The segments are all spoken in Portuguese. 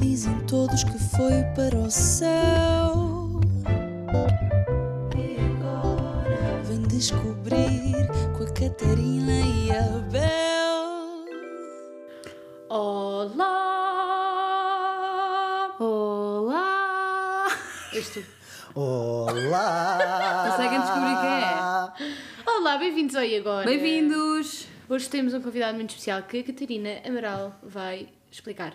Dizem todos que foi para o céu. E agora vem descobrir com a Catarina e a Bel. Olá! Olá! Este... Olá! Conseguem descobrir quem é? Olá, bem-vindos ao E Agora. Bem-vindos! Hoje temos um convidado muito especial que a Catarina Amaral vai explicar.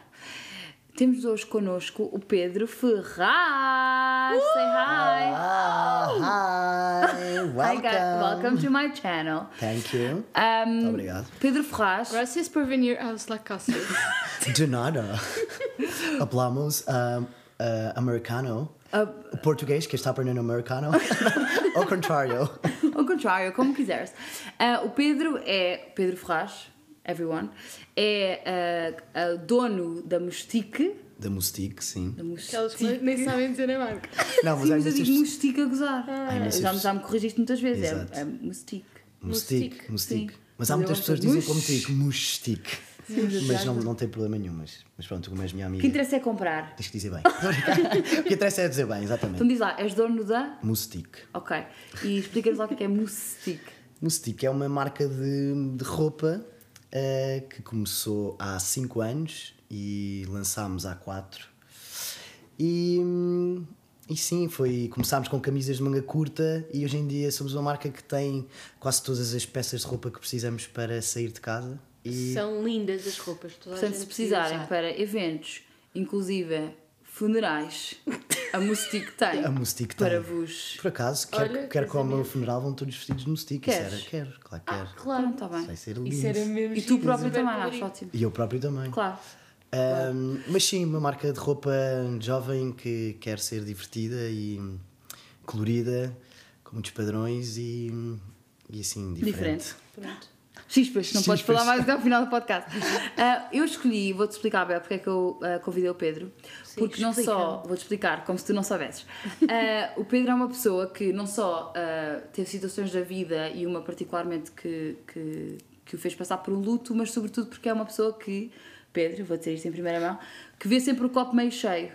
Temos hoje connosco o Pedro Ferraz. Say hi! Ah, hi! Hi Welcome! guys, welcome to my channel. Thank you. Um, Muito obrigado. Pedro Ferraz. Gracias por venir aos La Casa. De nada. Hablamos um, uh, americano. Uh, Português, que está aprendendo americano. Ao contrário. Ao contrário, como quiseres. Ah, o Pedro é. Pedro Ferraz, everyone. É ah, ah, dono da Mustique. Da Mustique, sim. Da Mustique. que nem sabem dizer a marca. Não, mas Sim, mas eu digo Mustique a gozar. Imensas já, já me corrigiste muitas vezes. É, Exato. é Mustique. Mustique, Mustique, Mustique. sim. Mas há muitas pessoas que dizem como tico, Mustique. Mas não, não tem problema nenhum. Mas, mas pronto, como és minha O que amiga, interessa é comprar. tens que dizer bem. O que interessa é dizer bem, Então exatamente. diz lá, és dono da. Mustique. Ok. E explica-nos lá o que é que é Mustique. Mustique é uma marca de, de roupa eh, que começou há 5 anos e lançámos há 4. E, hum, e sim, foi, começámos com camisas de manga curta e hoje em dia somos uma marca que tem quase todas as peças de roupa que precisamos para sair de casa. E São lindas as roupas. Toda a Portanto, gente se precisa precisarem para eventos, inclusive funerais, a Mustique tem. a Mustique Para tem. vos. Por acaso, quer, Olha, quer que ao meu funeral vão todos vestidos de Mustique. Isso Queres? era, quero, claro que quero. Claro. Pronto, está bem. Vai ser lindo. Isso era mesmo E tu próprio também, acho ótimo. E eu próprio também. Claro. Um, mas sim, uma marca de roupa jovem que quer ser divertida e colorida, com muitos padrões e, e assim, diferente. Diferente. Pronto. Chispas, não podes falar mais até ao final do podcast. Ah, eu escolhi, vou-te explicar, Bel, porque é que eu ah, convidei o Pedro. porque não explica. só, vou-te explicar, como se tu não soubesses. Ah, o Pedro é uma pessoa que não só teve situações da vida e uma particularmente que, que, que o fez passar por um luto, mas sobretudo porque é uma pessoa que, Pedro, vou dizer isto em primeira mão, que vê sempre o copo meio cheio.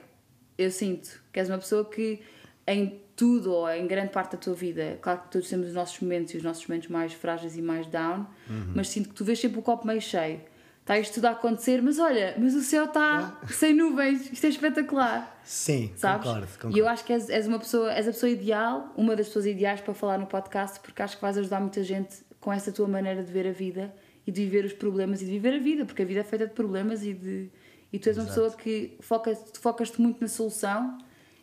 Eu sinto que és uma pessoa que em tudo ou em grande parte da tua vida, claro que todos temos os nossos momentos e os nossos momentos mais frágeis e mais down, mas sinto que tu vês sempre o copo meio cheio. Está isto tudo a acontecer, mas olha, mas o céu está sem nuvens, isto é espetacular, Sim, sabes? concordo, concordo. E eu acho que és, és uma pessoa, és a pessoa ideal, uma das pessoas ideais para falar no podcast, porque acho que vais ajudar muita gente com essa tua maneira de ver a vida e de viver os problemas e de viver a vida, porque a vida é feita de problemas e de e tu és uma pessoa que foca, focas-te muito na solução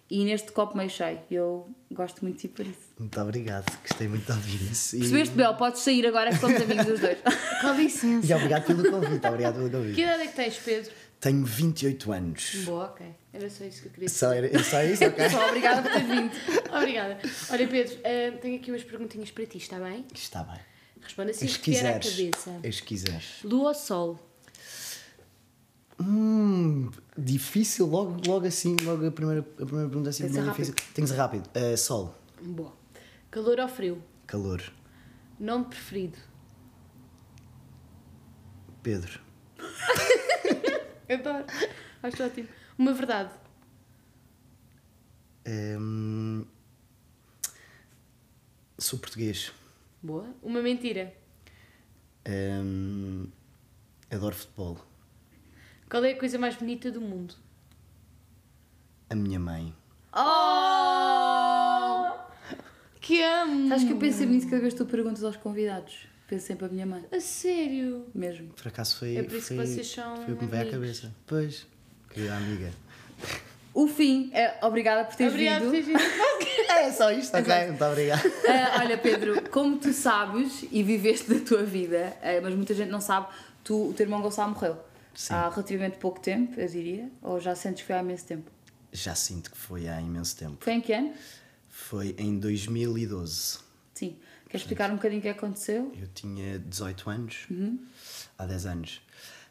e neste copo meio cheio. Eu gosto muito de ti por isso. Muito obrigado, gostei muito de ouvir isso. E, Percebeste, Bel? Podes sair agora que somos amigos dos dois. Com licença. e obrigado pelo convite, obrigado pelo Que convite. idade é que tens, Pedro? Tenho 28 anos. Boa, ok. Era só isso que eu queria Só, saber. era, só isso, ok? Só obrigada por teres vindo. Obrigada. Olha, Pedro, ah, tenho aqui umas perguntinhas para ti, está bem? Está bem. Responda assim As que vier à quiseres. cabeça. As quiseres. Lua ou sol? Hum, difícil, logo, logo assim, logo a primeira, a primeira pergunta assim, Tem difícil. Tem que ser rápido. Uh, sol, Boa. Calor ou frio? calor, Nome preferido? Pedro, Adoro. Acho ótimo. Uma verdade? Hum, sou português. Boa. Uma mentira? Hum, adoro futebol. Qual é a coisa mais bonita do mundo? A minha mãe. Oh! Que amo! Sabes que eu penso sempre nisso cada vez que tu perguntas aos convidados. Penso sempre a minha mãe, A sério? mesmo. Por acaso foi, É por isso que foi, vocês são foi o que me veio à cabeça. Pois, querida amiga. O fim, é, obrigada por teres Obrigada por vindo. teres vindo. É só isto, ok? Muito obrigado. Ah, olha, Pedro, como tu sabes e viveste da tua vida, ah, mas muita gente não sabe, tu, o teu irmão Gonçalo morreu Sim. há relativamente pouco tempo, eu diria, ou já sentes que foi há imenso tempo? Já sinto que foi há imenso tempo. Foi em que ano? Foi em 2012. Sim. Queres explicar um bocadinho o que aconteceu? Eu tinha 18 anos, Uhum. há 10 anos.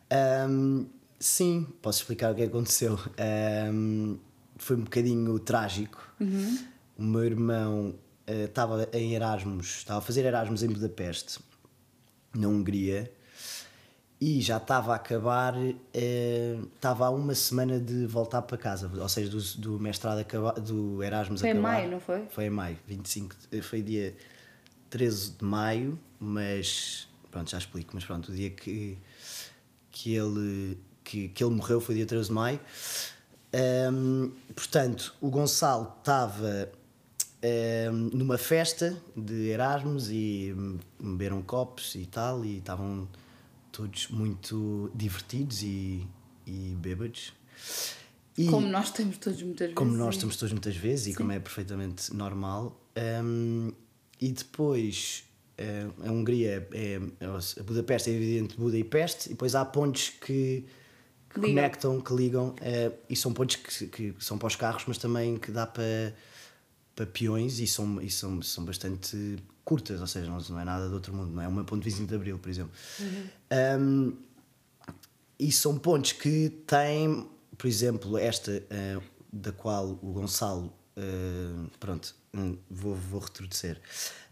Ahm, sim, posso explicar o que aconteceu. Ahm, foi um bocadinho trágico. Uhum. O meu irmão eh, estava em Erasmus, estava a fazer Erasmus em Budapeste, na Hungria, e já estava a acabar, eh, estava há uma semana de voltar para casa, ou seja, do, do mestrado acaba, do Erasmus Foi em acabar. maio, não foi? Foi em maio, 25, de- foi dia 13 de maio, mas pronto, já explico, mas pronto, o dia que, que, ele, que, que ele morreu foi dia 13 de maio. Ahm, portanto, o Gonçalo estava ahm, numa festa de Erasmus e hum, beberam copos e tal, e estavam todos muito divertidos e, e bêbados. E- Como nós estamos todos muitas vezes. como nós estamos todos muitas vezes e como é perfeitamente normal. Um, e depois eh, a Hungria é, é- a Budapeste é dividida entre Buda e Peste e depois há pontes que, que Ligam. conectam, que ligam eh, e são pontes que, que são para os carros, mas também que dá para, para peões e são, e são, são bastante curtas, ou seja, não, não é nada de outro mundo, não é uma ponte 25 de Abril, por exemplo. Um, e são pontos que têm, por exemplo, esta eh, da qual o Gonçalo. eh, pronto, hum, vou, vou retroceder.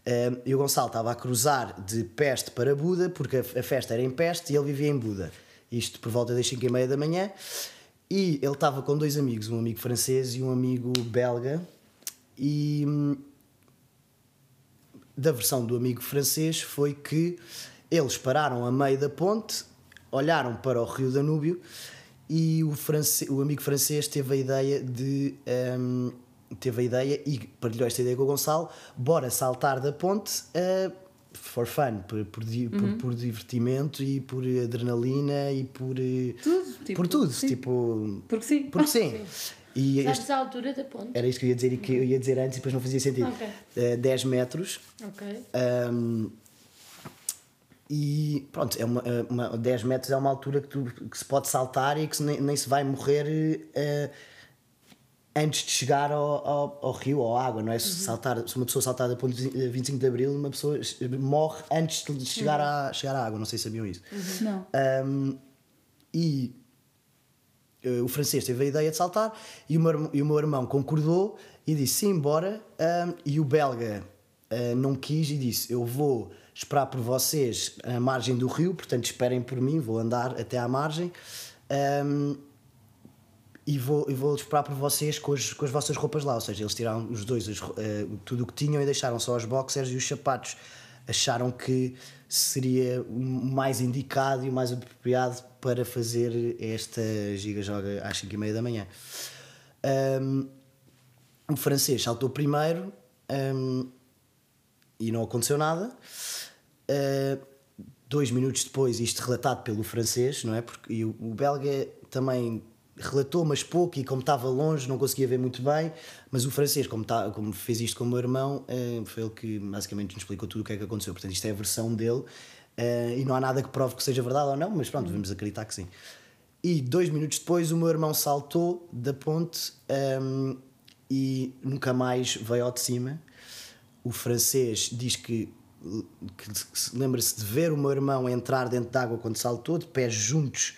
Eh, e o Gonçalo estava a cruzar de Peste para Buda, porque a, a festa era em Peste e ele vivia em Buda. Isto por volta das 5 e meia da manhã. E ele estava com dois amigos, um amigo francês e um amigo belga. E hum, da versão do amigo francês foi que eles pararam a meio da ponte, olharam para o rio Danúbio e o, france... o amigo francês teve a ideia de. hum, teve a ideia e partilhou esta ideia com o Gonçalo: bora saltar da ponte uh, for fun, por, por, di- por- Uhum. por divertimento e por adrenalina e por. eh, Tudo, tipo, por tudo, sim. tipo. Porque sim. Porque sim. E este- Sabes a altura da ponte? era isto que eu ia dizer e que eu ia dizer antes e depois não fazia sentido. Ok. Eh, 10 metros. Ok. Um, e pronto, é uma, uma, 10 metros é uma altura que, tu, que se pode saltar e que se nem, nem se vai morrer eh, antes de chegar ao, ao, ao rio ou à água, não é? Se, saltar, se uma pessoa saltar da ponte 25 de Abril, uma pessoa morre antes de chegar, à, chegar à água, não sei se sabiam isso. Não. Um, e eh, o francês teve a ideia de saltar e o meu, e o meu irmão concordou e disse sim, bora. Um, e o belga eh, não quis e disse: Eu vou esperar por vocês à margem do rio, portanto esperem por mim, vou andar até à margem. Um, e vou, e vou esperar por vocês com as, com as vossas roupas lá. Ou seja, eles tiraram os dois eh, tudo o que tinham e deixaram só os boxers e os sapatos. Acharam que seria o mais indicado e o mais apropriado para fazer esta giga-joga às 5 e meia da manhã. Um, o francês saltou primeiro um, e não aconteceu nada. Uh, dois minutos depois, isto relatado pelo francês, não é? Porque, e o, o belga também relatou, mas pouco, e como estava longe, não conseguia ver muito bem. Mas o francês, como, tá, como fez isto com o meu irmão, eh, foi ele que basicamente nos explicou tudo o que é que aconteceu. Portanto, isto é a versão dele, eh, e não há nada que prove que seja verdade ou não, mas pronto, vamos acreditar que sim. E dois minutos depois, o meu irmão saltou da ponte ehm, e nunca mais veio ao de cima. O francês diz que, que se- lembra-se de ver o meu irmão entrar dentro d'água quando saltou, de pés juntos,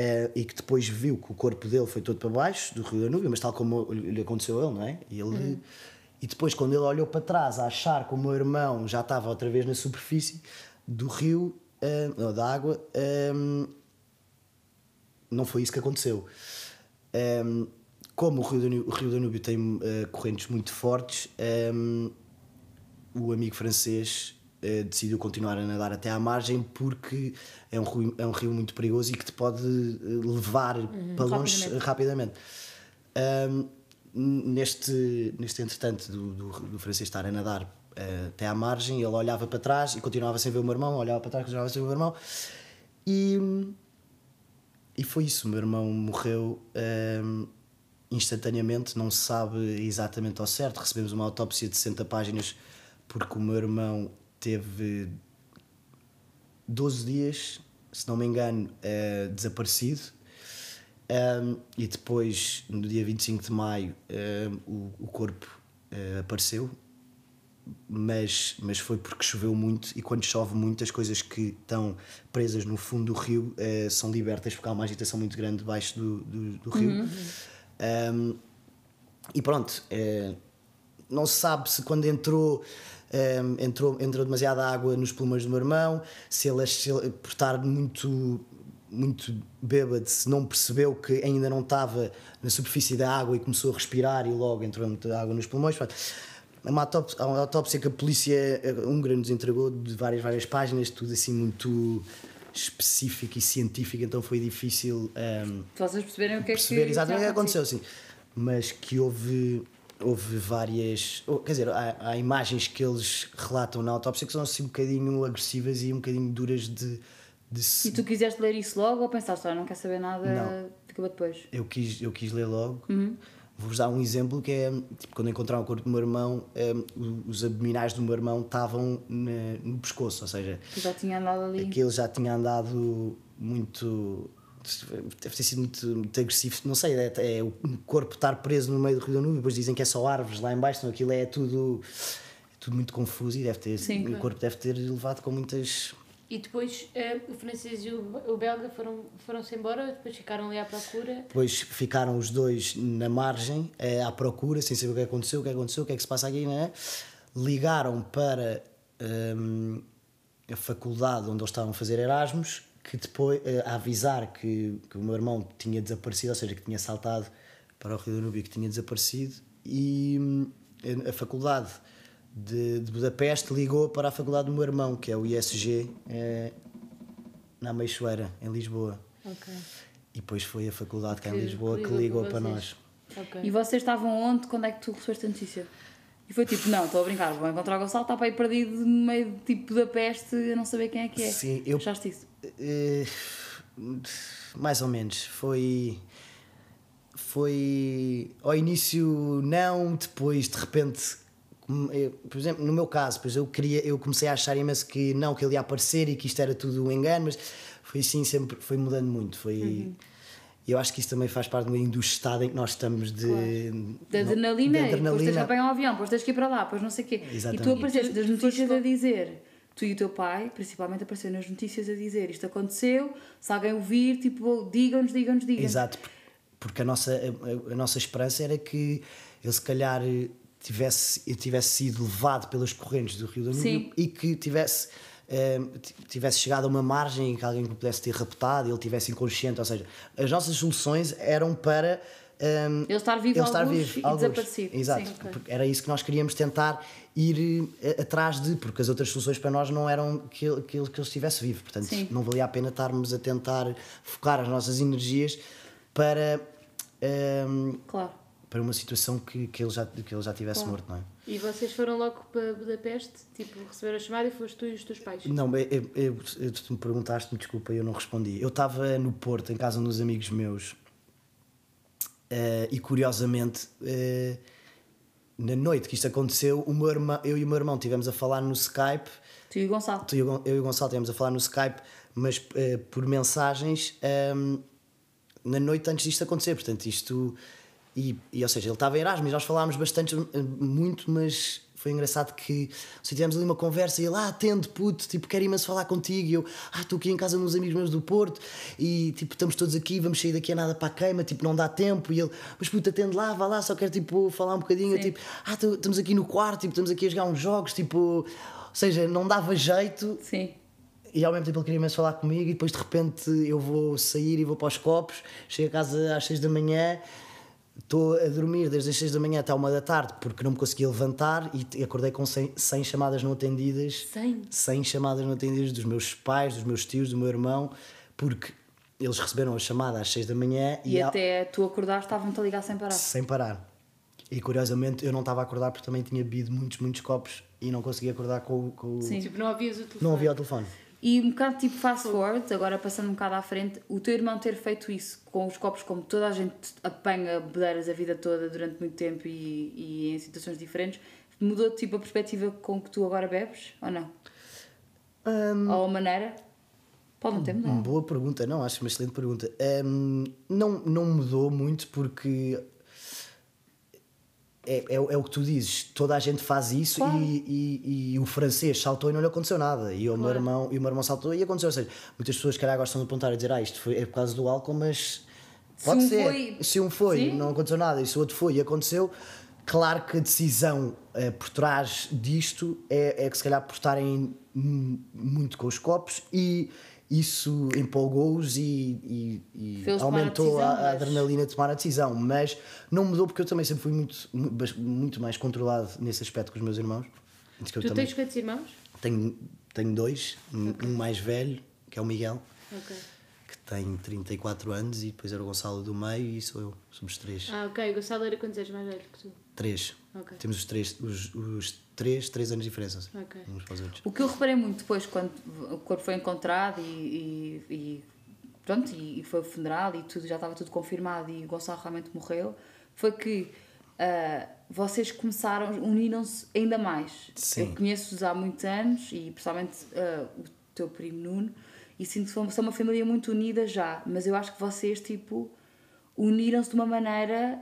eh, e que depois viu que o corpo dele foi todo para baixo do Rio Danúbio, mas tal como lhe aconteceu a ele, não é? E, ele, e depois, quando ele olhou para trás a achar que o meu irmão já estava outra vez na superfície do rio, eh, ou da água, ehm, não foi isso que aconteceu. Um, como o Rio Danúbio, o Rio Danúbio tem uh, correntes muito fortes, um, o amigo francês uh, decidiu continuar a nadar até à margem porque é um, rio, é um rio muito perigoso e que te pode uh, levar para longe rapidamente. Um, neste, neste entretanto do, do, do francês estar a nadar uh, até à margem, ele olhava para trás e continuava sem ver o meu irmão, olhava para trás e continuava sem ver o meu irmão. E, e foi isso, o meu irmão morreu hum, instantaneamente, não se sabe exatamente ao certo. Recebemos uma autópsia de 60 páginas porque o meu irmão teve 12 dias, se não me engano, eh, desaparecido. Um, e depois, no dia 25 de maio, um, o, o corpo eh, apareceu, mas, mas foi porque choveu muito e quando chove muito as coisas que estão presas no fundo do rio eh, são libertas porque há uma agitação muito grande debaixo do, do, do rio. Um, e pronto, não se sabe se quando entrou, um, entrou entrou demasiada água nos pulmões do meu irmão, se ele, se ele por estar muito muito bêbado, se não percebeu que ainda não estava na superfície da água e começou a respirar e logo entrou muita água nos pulmões. É uma autópsia, uma autópsia que a polícia eh, húngara nos entregou de várias, várias páginas, tudo assim muito específico e científico, então foi difícil Para vocês perceberem o que é perceber que. exatamente o que aconteceu, sim. Mas que houve, houve várias. Quer dizer, há, há imagens que eles relatam na autópsia que são assim um bocadinho agressivas e um bocadinho duras de, de se- E tu quiseste ler isso logo ou pensaste, olha, não quer saber nada, Não. para depois? eu quis, eu quis ler logo. Uhum. Vou-vos dar um exemplo que é tipo, quando encontraram o corpo do meu irmão, em, o- os abdominais do meu irmão estavam no pescoço, ou seja, Tu já tinha andado ali. aquele já tinha andado muito. Deve ter sido muito, muito agressivo, não sei, é, é o corpo estar preso no meio do Rio Danúbio, depois dizem que é só árvores lá embaixo, então aquilo é tudo, é tudo muito confuso e deve ter, Sim. o corpo deve ter levado com muitas. E depois eh, o francês e o, o belga foram- foram-se embora, depois ficaram ali à procura. Depois ficaram os dois na margem, eh, à procura, sem saber o que aconteceu, o que aconteceu, o que é que se passa aqui, não é? Ligaram para hum, a faculdade onde eles estavam a fazer Erasmus, que depois, eh, a avisar que, que o meu irmão tinha desaparecido, ou seja, que tinha saltado para o Rio Danúbio, que tinha desaparecido, e hum, a, faculdade de, de Budapeste ligou para a faculdade do meu irmão, que é o ISG, eh, na Meixoeira, em Lisboa. Ok. E depois foi a faculdade cá em Lisboa que ligou ligou para nós. Ok. E vocês estavam onde quando é que tu recebeste a notícia? E foi tipo, não, estou a brincar, vou encontrar o Gonçalo, está para aí perdido no meio de tipo da peste, a não saber quem é que é. Sim, eu- Achaste isso? Eh, mais ou menos. Foi. Foi. Ao início, não, depois de repente. eu- Por exemplo, no meu caso, pois eu, queria, eu comecei a achar imenso que não, que ele ia aparecer e que isto era tudo um engano, mas foi assim sempre, foi mudando muito. Foi, Eu acho que isso também faz parte do estado em que nós estamos de. Da não- adrenalina, de e depois tens que adrenalina. apanhar um avião, depois tens que ir para lá, depois não sei o quê. E tu Exatamente. apareceste das notícias a dizer, tu e o teu pai, principalmente apareceu nas notícias a dizer isto aconteceu, se alguém ouvir, tipo, digam-nos, digam-nos, digam-nos. Exato, por- porque a nossa, a, a nossa esperança era que ele se calhar tivesse, eu tivesse sido levado pelas correntes do Rio Danúbio e que tivesse, eh, tivesse chegado a uma margem em que alguém o pudesse ter raptado e ele tivesse inconsciente. Ou seja, as nossas soluções eram para. Ehm, Ele estar vivo ele estar vivo, e algures. desaparecido. Exato, Sim, ok. porque era isso que nós queríamos tentar ir eh, atrás de, porque as outras soluções para nós não eram que ele, que ele, que ele estivesse vivo. Portanto, Sim. não valia a pena estarmos a tentar focar as nossas energias para, ehm, Claro. para uma situação que, que, ele já, que ele já tivesse morto, não é? E vocês foram logo para Budapeste, tipo, receberam a chamada e foste tu e os teus pais? Não, eu, eu, eu- tu me perguntaste, me desculpa, eu não respondi. Eu estava no Porto, em casa de uns amigos meus, eh, e curiosamente, eh, na noite que isto aconteceu, o meu irmão, eu e o meu irmão estivemos a falar no Skype. Tu e o Gonçalo. Tu e Gon- eu e o Gonçalo estivemos a falar no Skype, mas eh, por mensagens ehm, na noite antes disto acontecer. Portanto, isto. E, e, ou seja, ele estava em Erasmus, nós falámos bastante, muito, mas foi engraçado que se tivemos ali uma conversa e ele, ah, atende, puto, tipo, quero imenso falar contigo. E eu, ah, estou aqui em casa de uns amigos meus do Porto e tipo, estamos todos aqui, vamos sair daqui a nada para a queima, tipo, não dá tempo. E ele, mas puto, atende lá, vá lá, só quero tipo, falar um bocadinho. Eu, tipo, ah, estamos aqui no quarto, tipo, estamos aqui a jogar uns jogos, tipo, ou seja, não dava jeito Sim. e ao mesmo tempo ele queria imenso falar comigo e depois de repente eu vou sair e vou para os copos, chego a casa às 6 da manhã, estou a dormir desde as 6 da manhã até 1 da tarde porque não me conseguia levantar e acordei com 100, 100 chamadas não atendidas. 100? 100 chamadas não atendidas dos meus pais, dos meus tios, do meu irmão, porque eles receberam a chamada às 6 da manhã E, e, a- até tu acordares estavam-te a ligar sem parar. sem parar. E curiosamente eu não estava a acordar porque também tinha bebido muitos, muitos copos e não conseguia acordar com, o- com. Sim. Tipo, não havias o telefone? Não havia o telefone. E um bocado tipo fast forward, agora passando um bocado à frente, o teu irmão ter feito isso com os copos, como toda a gente apanha bedeiras a vida toda durante muito tempo e, e em situações diferentes, mudou tipo a perspectiva com que tu agora bebes? Ou não? Hum, Ou a maneira? Pode não ter mudado. Boa pergunta, não, acho uma excelente pergunta. Hum, não, não mudou muito porque é, é, é o que tu dizes, toda a gente faz isso Claro. e, e, e o francês saltou e não lhe aconteceu nada. E o, meu Claro. irmão, e o meu irmão saltou e aconteceu. Ou seja, muitas pessoas calhar gostam de apontar e dizer ah, isto foi, é por causa do álcool, mas pode um ser. foi- Se um foi, Sim. não aconteceu nada, e se o outro foi e aconteceu, claro que a decisão eh, por trás disto é, é que se calhar por estarem muito com os copos e, isso empolgou-os e, e- e aumentou a, a adrenalina de tomar a decisão. Mas não mudou porque eu também sempre fui muito, muito mais controlado nesse aspecto que os meus irmãos. Tu também tens quantos irmãos? tenho, tenho dois, um um mais velho, que é o Miguel, Ok. que tem 34 anos, e depois era o Gonçalo do meio e sou eu. Somos três. Ah, ok. O Gonçalo era quantos anos mais velho que tu? Três. Ok. Temos os três, os, os três, três anos de diferença Ok. uns para os outros. O que eu reparei muito depois, quando o corpo foi encontrado e, e, e pronto, e, e foi o funeral e tudo, já estava tudo confirmado e o Gonçalo realmente morreu, foi que ah, vocês começaram, uniram-se ainda mais. Sim. Eu conheço-os há muitos anos e principalmente ah, o teu primo Nuno e sinto que são uma família muito unida já, mas eu acho que vocês, tipo, uniram-se de uma maneira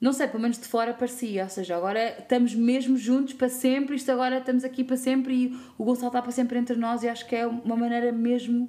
não sei, pelo menos de fora parecia, ou seja, agora estamos mesmo juntos para sempre, isto agora estamos aqui para sempre e o Gonçalo está para sempre entre nós e acho que é uma maneira mesmo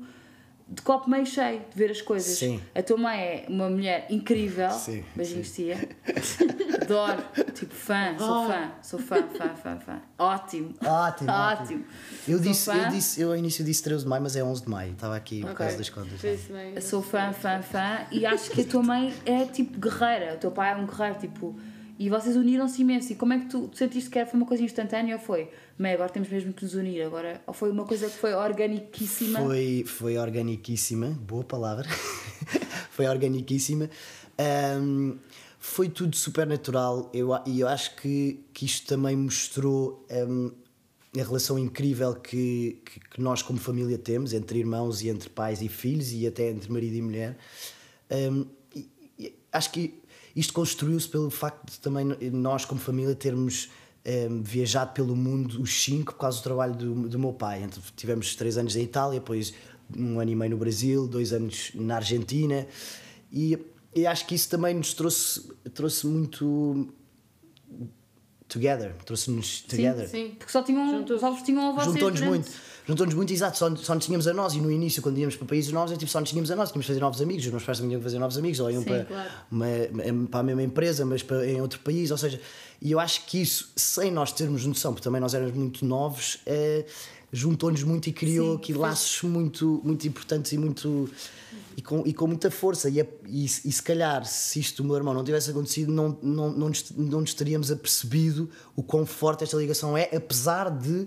de copo meio cheio de ver as coisas. Sim. A tua mãe é uma mulher incrível, Sim, beijinhos tia, adoro, tipo fã, sou fã, sou fã, fã, fã, fã, ótimo, Ótimo, ótimo. Eu Sou disse, fã. eu disse, eu ao início disse 13 de maio, mas é 11 de maio. Estava aqui por Ok. causa das contas. Eu sou fã, fã, fã e acho que a tua mãe é tipo guerreira, o teu pai é um guerreiro, tipo, e vocês uniram-se imenso. E como é que tu, sentiste que era- foi uma coisa instantânea ou foi? Mãe, agora temos mesmo que nos unir, agora, ou foi uma coisa que foi organiquíssima? Foi, foi organiquíssima, boa palavra. foi organiquíssima. Ahm, foi tudo super natural eu, e eu acho que, que isto também mostrou ahm, a relação incrível que, que, que nós, como família, temos entre irmãos e entre pais e filhos e até entre marido e mulher. E acho que isto construiu-se pelo facto de também nós, como família, termos ehm, viajado pelo mundo os cinco por causa do trabalho do, do meu pai. Então, tivemos três anos em Itália, depois um ano e meio no Brasil, dois anos na Argentina e, e acho que isso também nos trouxe, trouxe muito together, trouxe-nos together. Sim. Porque só tinham, só vos tinham a vocês Juntou-nos durante- muito, juntou-nos muito, exato, só, só nos tínhamos a nós e no início, quando íamos para países novos, é tipo, só nos tínhamos a nós, tínhamos de fazer novos amigos, os meus pais também tinham que fazer novos amigos, ou iam Sim, para, claro. uma, para a mesma empresa, mas para, em outro país, ou seja, e eu acho que isso, sem nós termos noção, porque também nós éramos muito novos, eh, juntou-nos muito e criou Sim, aqui fez- laços muito, muito importantes e muito. E com, e com muita força, e, é- e, e se calhar se isto do meu irmão não tivesse acontecido, não, não, não, nos, não nos teríamos apercebido o quão forte esta ligação é, apesar de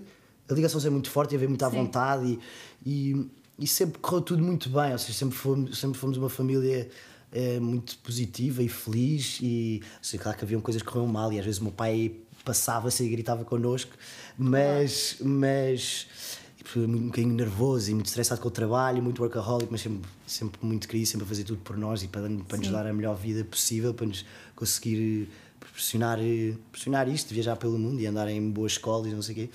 a ligação ser muito forte e haver muita Sim. vontade e, e, e sempre correu tudo muito bem, ou seja, sempre fomos, sempre fomos uma família eh, muito positiva e feliz e sei, claro que haviam coisas que corriam mal e às vezes o meu pai passava-se e gritava connosco, mas, mas um bocadinho nervoso e muito estressado com o trabalho, muito workaholic, mas sempre, sempre muito querido, sempre a fazer tudo por nós e para, para nos dar a melhor vida possível, para nos conseguir eh, proporcionar, eh, proporcionar isto, viajar pelo mundo e andar em boas escolas e não sei o quê.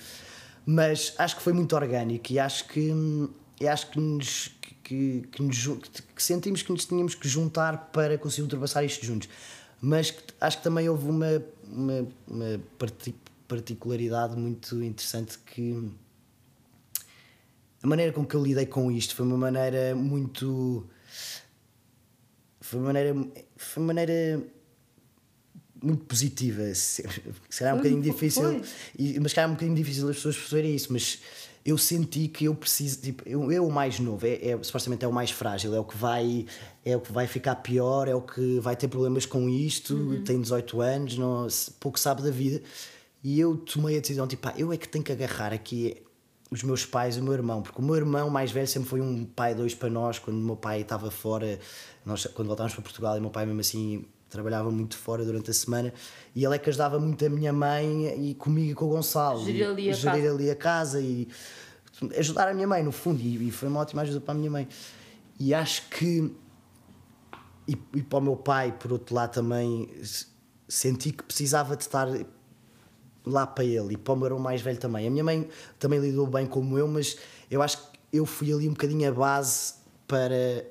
Mas acho que foi muito orgânico e acho que, eu acho que, nos, que, que, nos que sentimos que nos tínhamos que juntar para conseguir ultrapassar isto juntos. Mas acho que também houve uma, uma, uma parti- particularidade muito interessante que a maneira com que eu lidei com isto foi uma maneira muito. Foi uma maneira. Foi uma maneira muito positiva. Se calhar é um bocadinho difícil. E, mas se calhar é um bocadinho difícil as pessoas perceberem isso. Mas eu senti que eu preciso. Tipo, eu, eu o mais novo, é, é- supostamente é o mais frágil, é o que vai. É o que vai ficar pior, é o que vai ter problemas com isto, tem 18 anos, não, pouco sabe da vida. E eu tomei a decisão, tipo, pá, eu é que tenho que agarrar aqui os meus pais e o meu irmão, porque o meu irmão mais velho sempre foi um pai dois para nós, quando o meu pai estava fora, nós quando voltámos para Portugal, e o meu pai mesmo assim trabalhava muito fora durante a semana, e ele é que ajudava muito a minha mãe e comigo e com o Gonçalo. Gerir e- ali a gerir casa. ali a casa e ajudar a minha mãe, no fundo, e, e foi uma ótima ajuda para a minha mãe. E acho que e, e para o meu pai, por outro lado, também senti que precisava de estar lá para ele e para o meu irmão mais velho também. A minha mãe também lidou bem como eu, mas eu acho que eu fui ali um bocadinho a base para,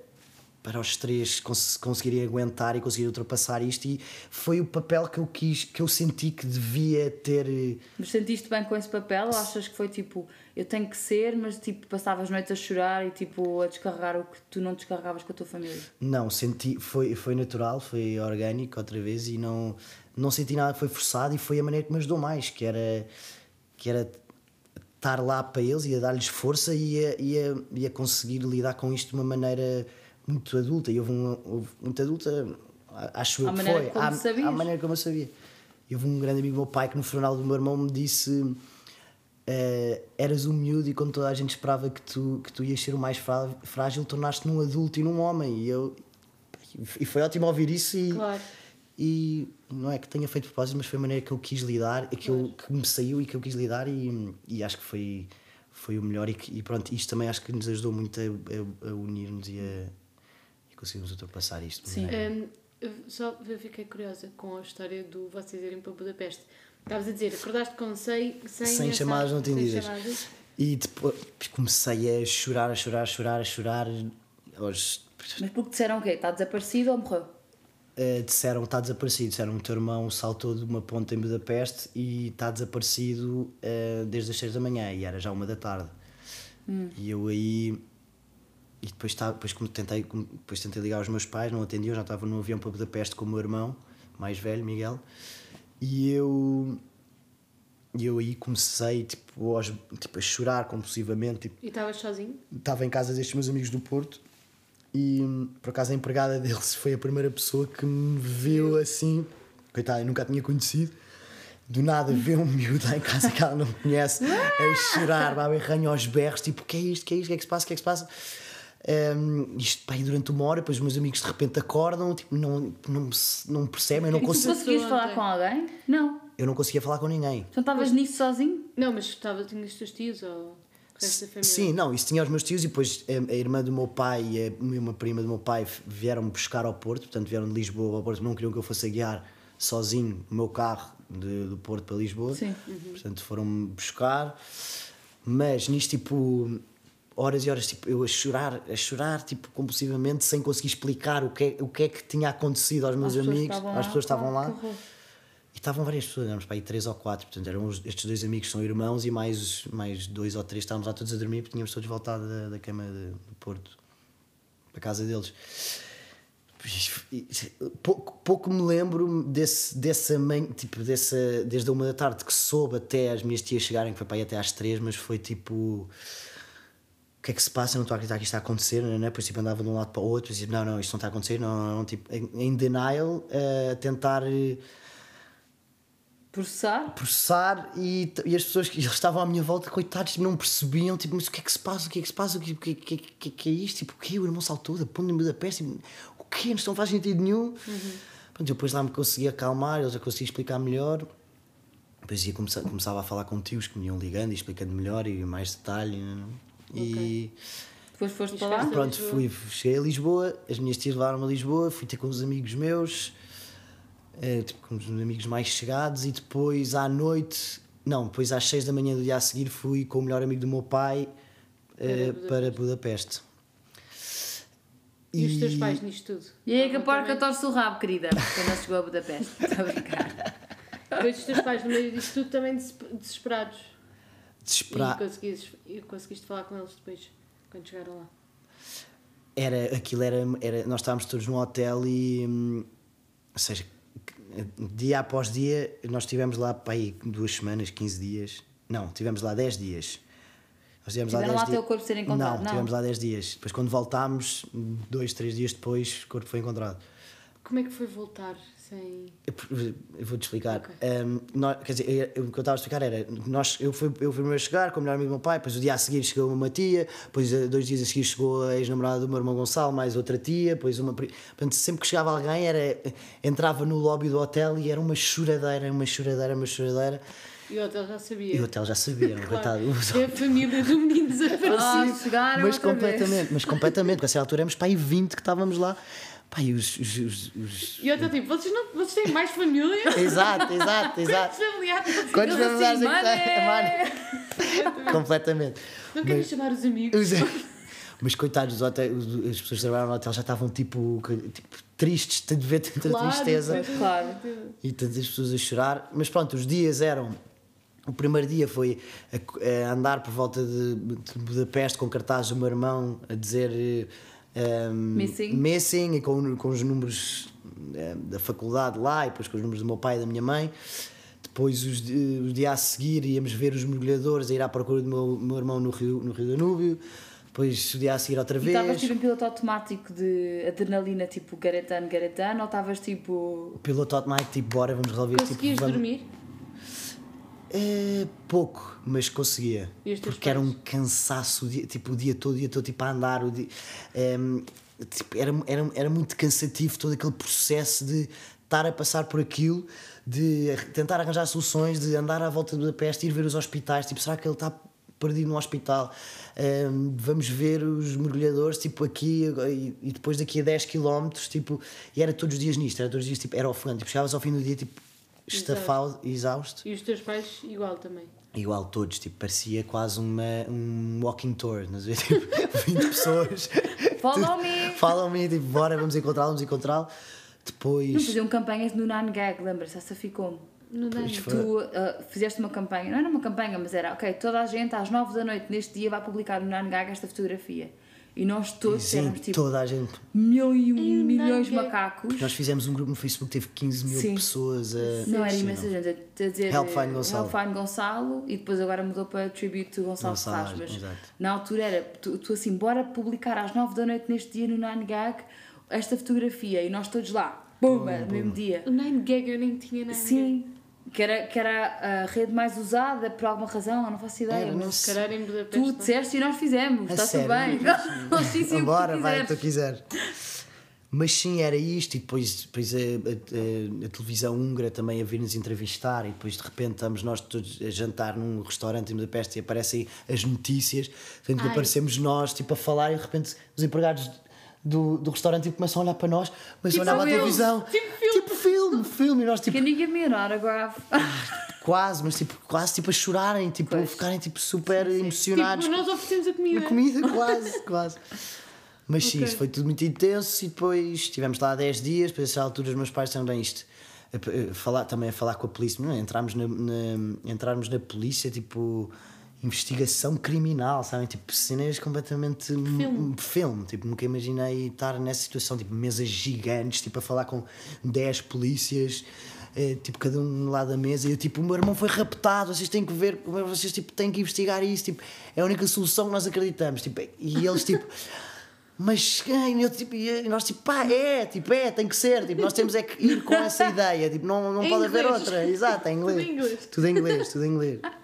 para os três cons conseguirem aguentar e conseguirem ultrapassar isto e foi o papel que eu quis, que eu senti que devia ter. eh, Mas sentiste bem com esse papel ou achas que foi tipo, eu tenho que ser, mas tipo, passavas noites a chorar e tipo, a descarregar o que tu não descarregavas com a tua família? Não, senti, foi, foi natural, foi orgânico outra vez e não, não senti nada foi forçado e foi a maneira que me ajudou mais, que era, que era estar lá para eles e a dar-lhes força e a, e, a, e a conseguir lidar com isto de uma maneira muito adulta. E houve, um, houve muito adulta, acho eu que foi. como à, sabias. à maneira como eu sabia. E houve um grande amigo do meu pai que no funeral do meu irmão me disse. eh, eras um miúdo e quando toda a gente esperava que tu, que tu ias ser o mais frá- frágil, tornaste num adulto e num homem. E, eu, e foi ótimo ouvir isso e, Claro. e não é que tenha feito propósito, mas foi a maneira que eu quis lidar, que, eu, que me saiu e que eu quis lidar e, e acho que foi, foi o melhor e, e pronto, isto também acho que nos ajudou muito a, a- a unir-nos e a e conseguirmos ultrapassar isto. Sim. Hum, eu só eu fiquei curiosa com a história do vocês irem para Budapeste. Estavas a dizer, acordaste com 100, 100 Sem chamadas não atendidas. chamadas. E depois comecei a chorar, a chorar, a chorar, a chorar. Aos, Mas porque disseram o quê? Está desaparecido ou morreu? eh, disseram está desaparecido. Disseram que o teu irmão saltou de uma ponta em Budapeste e está desaparecido eh, desde as 6 da manhã e era já uma da tarde. E eu aí. E depois, estava, depois, como tentei, depois tentei ligar aos meus pais, não atendiam, já estava no avião para Budapeste com o meu irmão, mais velho, Miguel. E eu. E eu aí comecei tipo, aos, tipo, a chorar compulsivamente. Tipo, E estavas sozinho? estava em casa destes meus amigos do Porto e por acaso a empregada deles foi a primeira pessoa que me viu assim, coitada, eu nunca a tinha conhecido. Do nada vê um miúdo lá em casa que ela não conhece a chorar, vai arranha aos berros, tipo, o que é isto? O que é isto? O que é que se passa? O que é que se passa? Hum, isto pá, durante uma hora, depois os meus amigos de repente acordam, tipo, não, não, não percebem, eu não, E tu consigo, conseguias falar ontem. com alguém? Não. eu não conseguia falar com ninguém. Então estavas nisso sozinho? Não, mas estava, tinhas os teus tios ou? Sim, não, isso tinha os meus tios e depois a, a irmã do meu pai e a, uma prima do meu pai vieram-me buscar ao Porto, portanto vieram de Lisboa ao Porto, não queriam que eu fosse a guiar sozinho o meu carro de- do Porto para Lisboa, Sim. portanto foram-me buscar, mas nisto tipo horas e horas tipo, eu a chorar, a chorar tipo compulsivamente sem conseguir explicar o que, é, o que é que tinha acontecido aos meus amigos, lá, pessoas estavam lá. horror. E estavam várias pessoas, éramos para aí três ou quatro, portanto eram estes dois amigos são irmãos e mais, mais dois ou três estávamos lá todos a dormir porque tínhamos todos voltado da, da cama de- do Porto para a casa deles. Pouco, pouco me lembro desse, dessa manhã, tipo, dessa, desde a uma da tarde que soube até as minhas tias chegarem, que foi para aí até às três, mas foi tipo que é que se passa? Eu não estou a acreditar que isto está a acontecer, não é? Depois tipo, andava de um lado para o outro, e dizia, não, não, isto não está a acontecer, não, não, não, tipo, em, denial, a tentar eh, Processar? processar e, e as pessoas que eles estavam à minha volta, coitados, não percebiam, tipo, mas o que é que se passa? O que é que se passa? O que, que, que, que, é isto? Tipo, o que O irmão saltou da ponta em Budapeste? Tipo, o que Isto não faz sentido nenhum. Pronto, eu depois lá me consegui acalmar, eles já consegui explicar melhor. Depois ia começar, começava a falar com tios que me iam ligando e explicando melhor e mais detalhe. Né? E Depois foste E para lá? chegaste pronto, fui, cheguei a Lisboa, as minhas tias levaram-me a Lisboa, fui ter com uns amigos meus, eh, tipo, com os amigos mais chegados, e depois à noite, não, depois às 6 da manhã do dia a seguir, fui com o melhor amigo do meu pai eh, Para para Budapeste. E os teus pais nisto tudo? E aí que a porca torce o rabo, querida. Quando ela chegou a Budapeste. Estou a brincar. Depois os teus pais, no meio disto tudo, também des- desesperados. Desesperado. E conseguiste, e conseguiste falar com eles depois, quando chegaram lá. Era, aquilo era, era. Nós estávamos todos num hotel e. hum, Ou seja, dia após dia, nós estivemos lá para aí duas semanas, 15 dias. Não, estivemos lá 10 dias. Nós 10 lá dias- o corpo ser encontrado, Não, não? estivemos lá 10 dias. Depois, quando voltámos, dois, três dias depois, o corpo foi encontrado. Como é que foi voltar sem. Eu, eu vou-te explicar. Ok. Um, nós- quer dizer, eu- o que eu estava a explicar era: nós, eu, fui, eu fui primeiro a chegar com o melhor amigo do meu pai, depois o dia a seguir chegou uma tia, depois eh, dois dias a seguir chegou a ex-namorada do meu irmão Gonçalo, mais outra tia, depois uma. Portanto, sempre que chegava alguém, era, entrava no lobby do hotel e era uma choradeira, uma choradeira, uma choradeira. E o hotel já sabia. E o hotel já sabia, não, coitado. É a família do menino desaparecido. Ah, chegaram mas vez. completamente, mas completamente, porque a certa altura éramos para aí 20 que estávamos lá. E os- os- os- os... E o hotel tipo, vocês, não, vocês têm mais família? Exato, exato, exato. Quantos familiares? Eles familiares assim, é que! Mano, Completamente. Não querem Mas- chamar os amigos? Os- Mas coitados, os- as pessoas que trabalharam no hotel já estavam tipo, tipo tristes de ver tanta Claro, tristeza. Claro. e tantas pessoas a chorar. Mas pronto, os dias eram. O primeiro dia foi a, a andar por volta de, de Budapeste com cartazes do meu irmão a dizer eh, um, Missing. missing e com, com os números eh, da faculdade lá e depois com os números do meu pai e da minha mãe. Depois, os, o dia a seguir, íamos ver os mergulhadores a ir à procura do meu, meu irmão no Rio, no Rio Danúbio. Depois, o dia a seguir, outra vez. estavas tipo em piloto automático de adrenalina, tipo it done, ou estavas tipo. O piloto automático, tipo, bora, vamos resolver. Conseguias tipo, vamos... dormir? É, pouco, mas conseguia. Porque era pais? um cansaço, o dia, tipo, o dia todo, o dia todo, tipo, a andar. O dia, em, tipo, era, era, era muito cansativo todo aquele processo de estar a passar por aquilo, de tentar arranjar soluções, de andar à volta de Budapeste, ir ver os hospitais. Tipo, será que ele está perdido no hospital? Em, vamos ver os mergulhadores, tipo, aqui e, e depois daqui a 10 km, tipo, e era todos os dias nisto, era todos os dias, tipo, era ofegante. Tipo, chegavas ao fim do dia, tipo, estafado, exausto. E os teus pais igual também. Igual todos, tipo, parecia quase uma, um walking tour, não sei, tipo, 20 pessoas. Follow me! Falam-me, tipo, bora, vamos encontrá-lo, vamos encontrá-lo. Não Depois. faziam campanhas no Nine Gag, lembra-se? Essa ficou. Não dá. Pois foi. Tu ah, fizeste uma campanha, não era uma campanha, mas era, ok, toda a gente às 9 da noite neste dia vai publicar no Nine Gag esta fotografia. E nós todos Sim, éramos tipo toda a gente. mil e um milhões de macacos. Nós fizemos um grupo no Facebook que teve 15 mil Sim. pessoas a. Não era imensa gente a dizer Helpfine eh, Gonçalo. Helpfine Gonçalo e depois agora mudou para Tribute to Gonçalo Ferraz, mas exato. na altura era tu, tu assim, bora publicar às 9 da noite neste dia no Nine Gag esta fotografia e nós todos lá, pumba, no mesmo dia. O Nine Gag eu nem tinha nada. Sim, que era, que era a rede mais usada por alguma razão, eu não faço ideia. Era, não mas Se calhar em Budapeste. tu não. disseste e nós fizemos, A está tudo bem. Nós sim, sim, o que Bora, tu vai, o que tu quiseres. Mas sim, era isto, e depois, depois a, a- a- a televisão húngara também a vir-nos entrevistar, e depois de repente estamos nós todos a jantar num restaurante em Budapeste e aparecem as notícias, portanto aparecemos nós tipo, a falar e de repente os empregados do, do restaurante tipo, começam a olhar para nós, começam a olhar para a televisão, tipo filme. tipo filme, filme, e nós tipo, Can you give me an autograph? quase, mas tipo, quase tipo a chorarem, tipo, a Pois. ficarem tipo, super emocionados. Tipo, nós oferecemos a comida. A comida, quase, quase. Mas sim, Ok. isso foi tudo muito intenso e depois estivemos lá 10 dias, depois a essa altura os meus pais bem isto. A, a falar, também a falar com a polícia, não, é? entrarmos, na, na, entrarmos na polícia, tipo, investigação criminal, sabem? Tipo, cenas completamente. Filme. filme. Tipo, nunca imaginei estar nessa situação, tipo, mesas gigantes, tipo, a falar com 10 polícias. eh, tipo, cada um lá da mesa, e eu, tipo, o meu irmão foi raptado, vocês têm que ver, vocês tipo, têm que investigar isso, tipo, é a única solução que nós acreditamos, tipo, e eles, tipo, mas quem? Eu, tipo, e nós, tipo, pá, é, tipo, é, tem que ser, tipo, nós temos é que ir com essa ideia, tipo, não, não Em pode haver inglês. outra, exato, em inglês. Tudo em inglês. Tudo em inglês, tudo em inglês.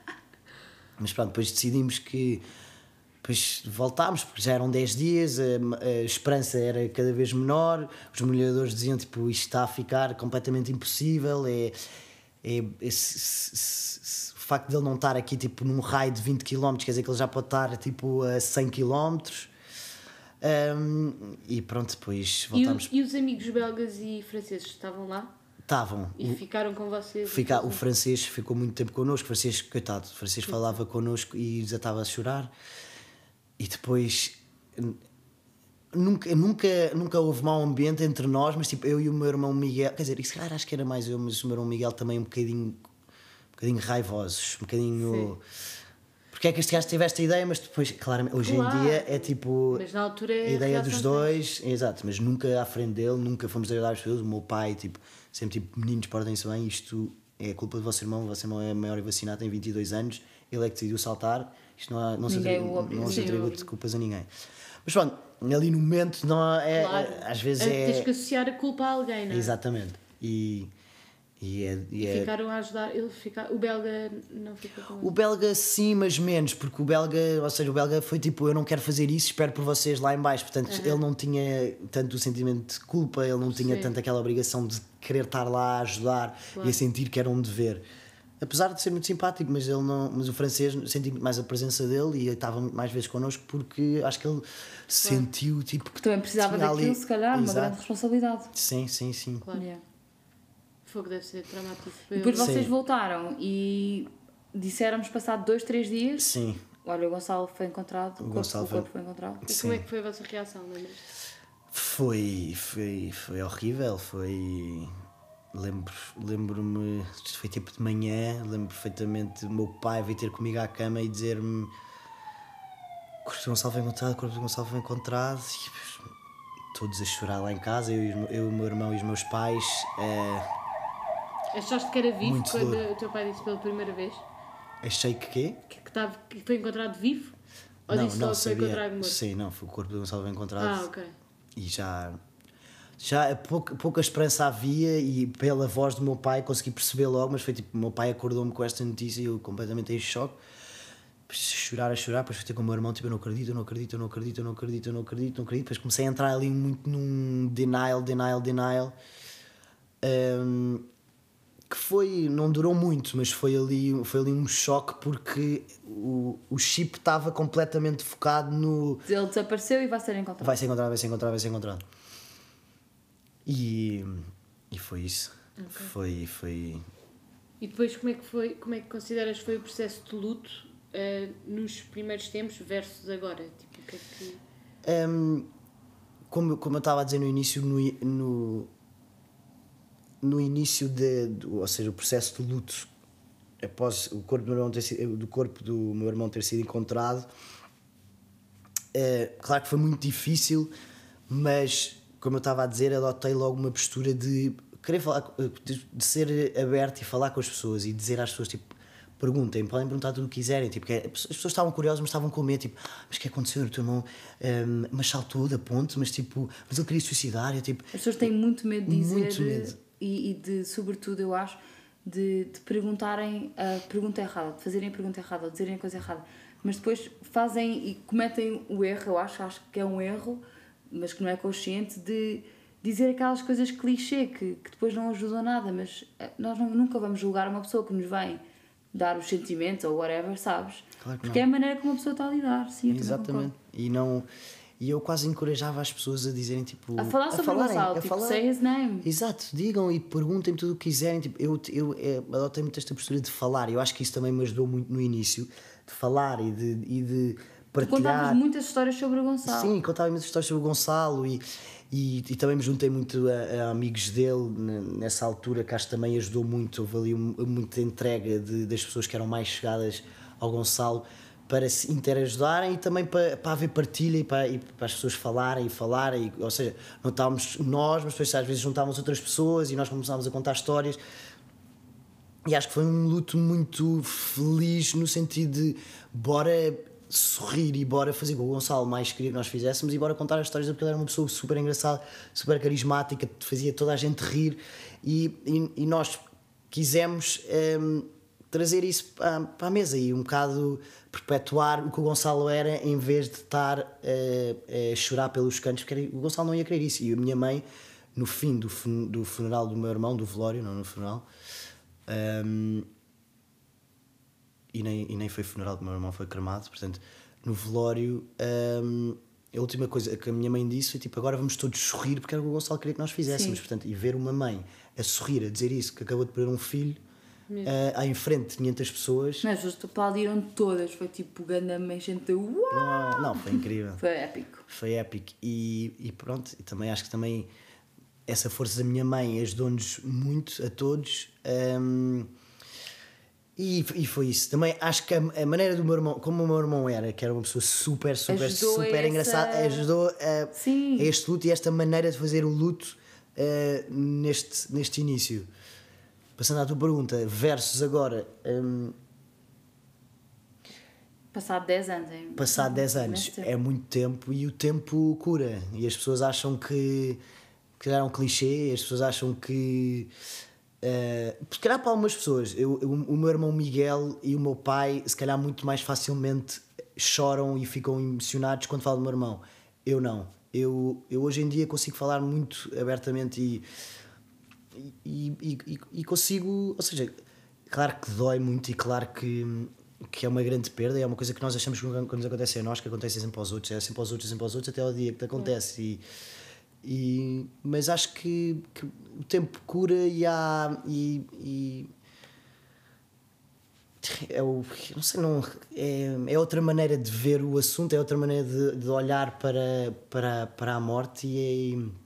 Mas pronto, depois decidimos que. Depois voltámos, porque já eram 10 dias, a, a esperança era cada vez menor, os molhadores diziam tipo isto está a ficar completamente impossível. É, é, esse- se- o facto de ele não estar aqui tipo num raio de 20 km, quer dizer que ele já pode estar tipo a 100 km. Um, e pronto, depois E, o- voltámos. e os amigos belgas e franceses estavam lá Estavam. e ficaram com vocês? Fica, o francês ficou muito tempo connosco, o francês, coitado, o francês falava connosco e já estava a chorar. E depois nunca, nunca, nunca houve mau ambiente entre nós, mas tipo, eu e o meu irmão Miguel, quer dizer, se calhar acho que era mais eu, mas o meu irmão Miguel também um bocadinho, um bocadinho raivosos, um bocadinho. Porque é que este gajo teve esta ideia, mas depois, claramente, hoje Claro. em dia é tipo. Mas na altura é A ideia dos dois, exato, mas nunca à frente dele, nunca fomos agradar as pessoas. O meu pai, tipo, sempre tipo, meninos, portem-se bem, isto é culpa do vosso irmão, o vosso irmão é maior e vacinado, tem 22 anos, ele é que decidiu saltar, isto não, há, não, se, Ninguém atribui, o obriga- não se atribui culpas a ninguém. Mas pronto, ali no momento, não é, Claro. às vezes é. Tens que associar a culpa a alguém, não é? Exatamente. E, e é. e é- Ficaram a ajudar. Ele fica... O belga não ficou com O belga sim, mas menos, porque o belga, ou seja, o belga foi tipo, eu não quero fazer isso, espero por vocês lá em baixo. Portanto, ele não tinha tanto o sentimento de culpa, ele não tinha Sim. tanto aquela obrigação de querer estar lá a ajudar Claro. e a sentir que era um dever. Apesar de ser muito simpático, mas ele não, mas o francês senti muito mais a presença dele e estava mais vezes connosco porque acho que ele sentiu tipo que Também precisava daquilo, ali- se calhar, uma Exato. grande responsabilidade. Sim, sim, sim. Claro. Yeah. Fogo deve ser traumático. E depois Sim. vocês voltaram e disseram-nos passado dois, três dias. Sim. Olha, o Gonçalo foi encontrado, o, corpo, Gonçalo o foi- corpo foi encontrado. E Sim. como é que foi a vossa reação, lembras? Foi, foi, foi horrível, foi. Lembro, lembro-me, isto foi tipo de manhã, lembro perfeitamente o meu pai vir ter comigo à cama e dizer-me o corpo do Gonçalo foi encontrado, o corpo do Gonçalo foi encontrado e pois, todos a chorar lá em casa, eu, eu, o meu irmão e os meus pais. eh, Achaste que era vivo Muito quando o teu pai disse pela primeira vez? Achei que quê? Que, que, tava, que foi encontrado vivo? Ou foi encontrado morto? Sim, não, foi o corpo do Gonçalo encontrado. Ah, ok. E já. Já pouca, pouca esperança havia e pela voz do meu pai consegui perceber logo, mas foi tipo, o meu pai acordou-me com esta notícia e eu completamente em choque. Chorar a chorar, depois ter com o meu irmão, tipo, eu não acredito, eu não acredito, eu não acredito, eu não acredito, eu não acredito, não acredito. Depois comecei a entrar ali muito num denial, denial, denial. Ahm, que foi, não durou muito, mas foi ali, foi ali um choque porque o, o chip estava completamente focado no Ele desapareceu e vai ser encontrado. vai ser encontrado, vai ser encontrado, vai ser encontrado. E, e foi isso. Foi, foi. E depois como é que foi, como é que consideras que foi o processo de luto eh, nos primeiros tempos versus agora? Tipo, o que é que... Hum, como, como eu estava a dizer no início, no, no, no início de, do, ou seja, o processo de luto após o corpo do meu irmão ter sido, do corpo do meu irmão ter sido encontrado, é, claro que foi muito difícil, mas como eu estava a dizer, adotei logo uma postura de querer falar, de, de ser aberto e falar com as pessoas e dizer às pessoas tipo perguntem, podem perguntar tudo o que quiserem, tipo, que é- as pessoas estavam curiosas, mas estavam com medo, tipo, "Ah, mas o que aconteceu? O teu irmão hum, mas saltou da ponte, mas tipo, mas ele queria suicidar, eu, tipo, As pessoas têm muito medo de dizer Muito medo. E, e de, sobretudo, eu acho, de, de perguntarem a pergunta errada, de fazerem a pergunta errada ou dizerem a coisa errada. Mas depois fazem e cometem o erro, eu acho, acho que é um erro, mas que não é consciente, de dizer aquelas coisas clichê que, que depois não ajudam nada. Mas eh, nós não- nunca vamos julgar uma pessoa que nos vem dar os sentimentos ou whatever, sabes? Claro que Porque não. é a maneira como a pessoa está a lidar. Sim, exatamente. E não e eu quase encorajava as pessoas a dizerem tipo. A falar sobre falarem, o Gonçalo, a tipo, falar- say his name. Exato, digam e perguntem tudo o que quiserem. Tipo, eu, eu eh, adotei muito esta postura de falar. Eu acho que isso também me ajudou muito no início, de falar e de, e de partilhar. contavas muitas histórias sobre o Gonçalo. Sim, contava muitas histórias sobre o Gonçalo e, e, e também me juntei muito a, a amigos dele ne- nessa altura, que acho que também ajudou muito. Houve ali um- muita entrega de, das pessoas que eram mais chegadas ao Gonçalo para se interajudarem e também para, para haver partilha e para, e para as pessoas falarem e falarem. Ou seja, não estávamos nós, mas depois às vezes juntávamos outras pessoas e nós começávamos a contar histórias. E acho que foi um luto muito feliz no sentido de bora sorrir e bora fazer o que o Gonçalo mais queria que nós fizéssemos e bora contar as histórias porque ele era uma pessoa super engraçada, super carismática, fazia toda a gente rir e, e, e nós quisemos hum, trazer isso para, para a mesa e um bocado perpetuar o que o Gonçalo era em vez de estar eh, a chorar pelos cantos, porque o Gonçalo não ia querer isso. E a minha mãe, no fim do, fun- do funeral do meu irmão, do velório, não no funeral, hum, e, nem, e nem foi funeral do meu irmão, foi cremado. Portanto, no velório, hum, a última coisa que a minha mãe disse foi tipo: agora vamos todos sorrir, porque era o que o Gonçalo queria que nós fizéssemos. Sim. Portanto, e ver uma mãe a sorrir, a dizer isso, que acabou de perder um filho, eh, à em frente de 500 pessoas, Mas as pessoas aplaudiram todas, foi tipo ganda gente de uau! não, não, foi incrível. Foi épico. foi épico e, e pronto, e também acho que também essa força da minha mãe ajudou-nos muito a todos hum, e, e foi isso. Também acho que a, a maneira do meu irmão, como o meu irmão era, que era uma pessoa super, super, Ajudou a super essa- engraçada, ajudou a, a este luto e esta maneira de fazer o luto eh, neste, neste início. Passando à tua pergunta, versus agora, hum, Passado 10 anos, hein? passado 10 anos é muito tempo e o tempo cura. E as pessoas acham que que era um clichê as pessoas acham que uh, se calhar para algumas pessoas eu, eu- o meu irmão Miguel e o meu pai se calhar muito mais facilmente choram e ficam emocionados quando falam do meu irmão. Eu não. Eu, eu hoje em dia consigo falar muito abertamente e e, e, e- consigo, ou seja, claro que dói muito e claro que, que é uma grande perda, é uma coisa que nós achamos que quando nos acontece a nós, que acontece sempre aos outros, é sempre aos outros, sempre aos outros, até ao dia que te acontece. E, e, mas acho que, que o tempo cura e há. E, e é o, não sei, não, é, é outra maneira de ver o assunto, é outra maneira de, de olhar para, para, para a morte e é,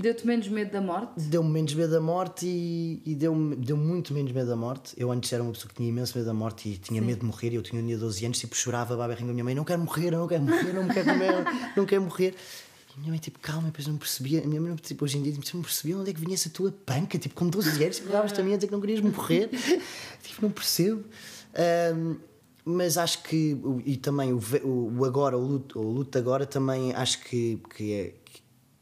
Deu-te menos medo da morte? deu-me menos medo da morte e, e deu-me deu muito menos medo da morte. Eu antes era uma pessoa que tinha imenso medo da morte e tinha medo de morrer. Eu tinha, tinha 12 anos, tipo, chorava, babá, com a minha mãe: Não quero morrer, não quero morrer, não quero comer, não quero morrer. E a minha mãe, tipo, calma, depois não percebia. A minha mãe, tipo, hoje em dia, tipo, não percebia onde é que vinha essa tua panca, tipo, com 12 anos, chegavas também a dizer que não querias morrer. tipo, não percebo. Ahm, mas acho que, e também o, o agora, o luto, o luto agora, também acho que, que, é,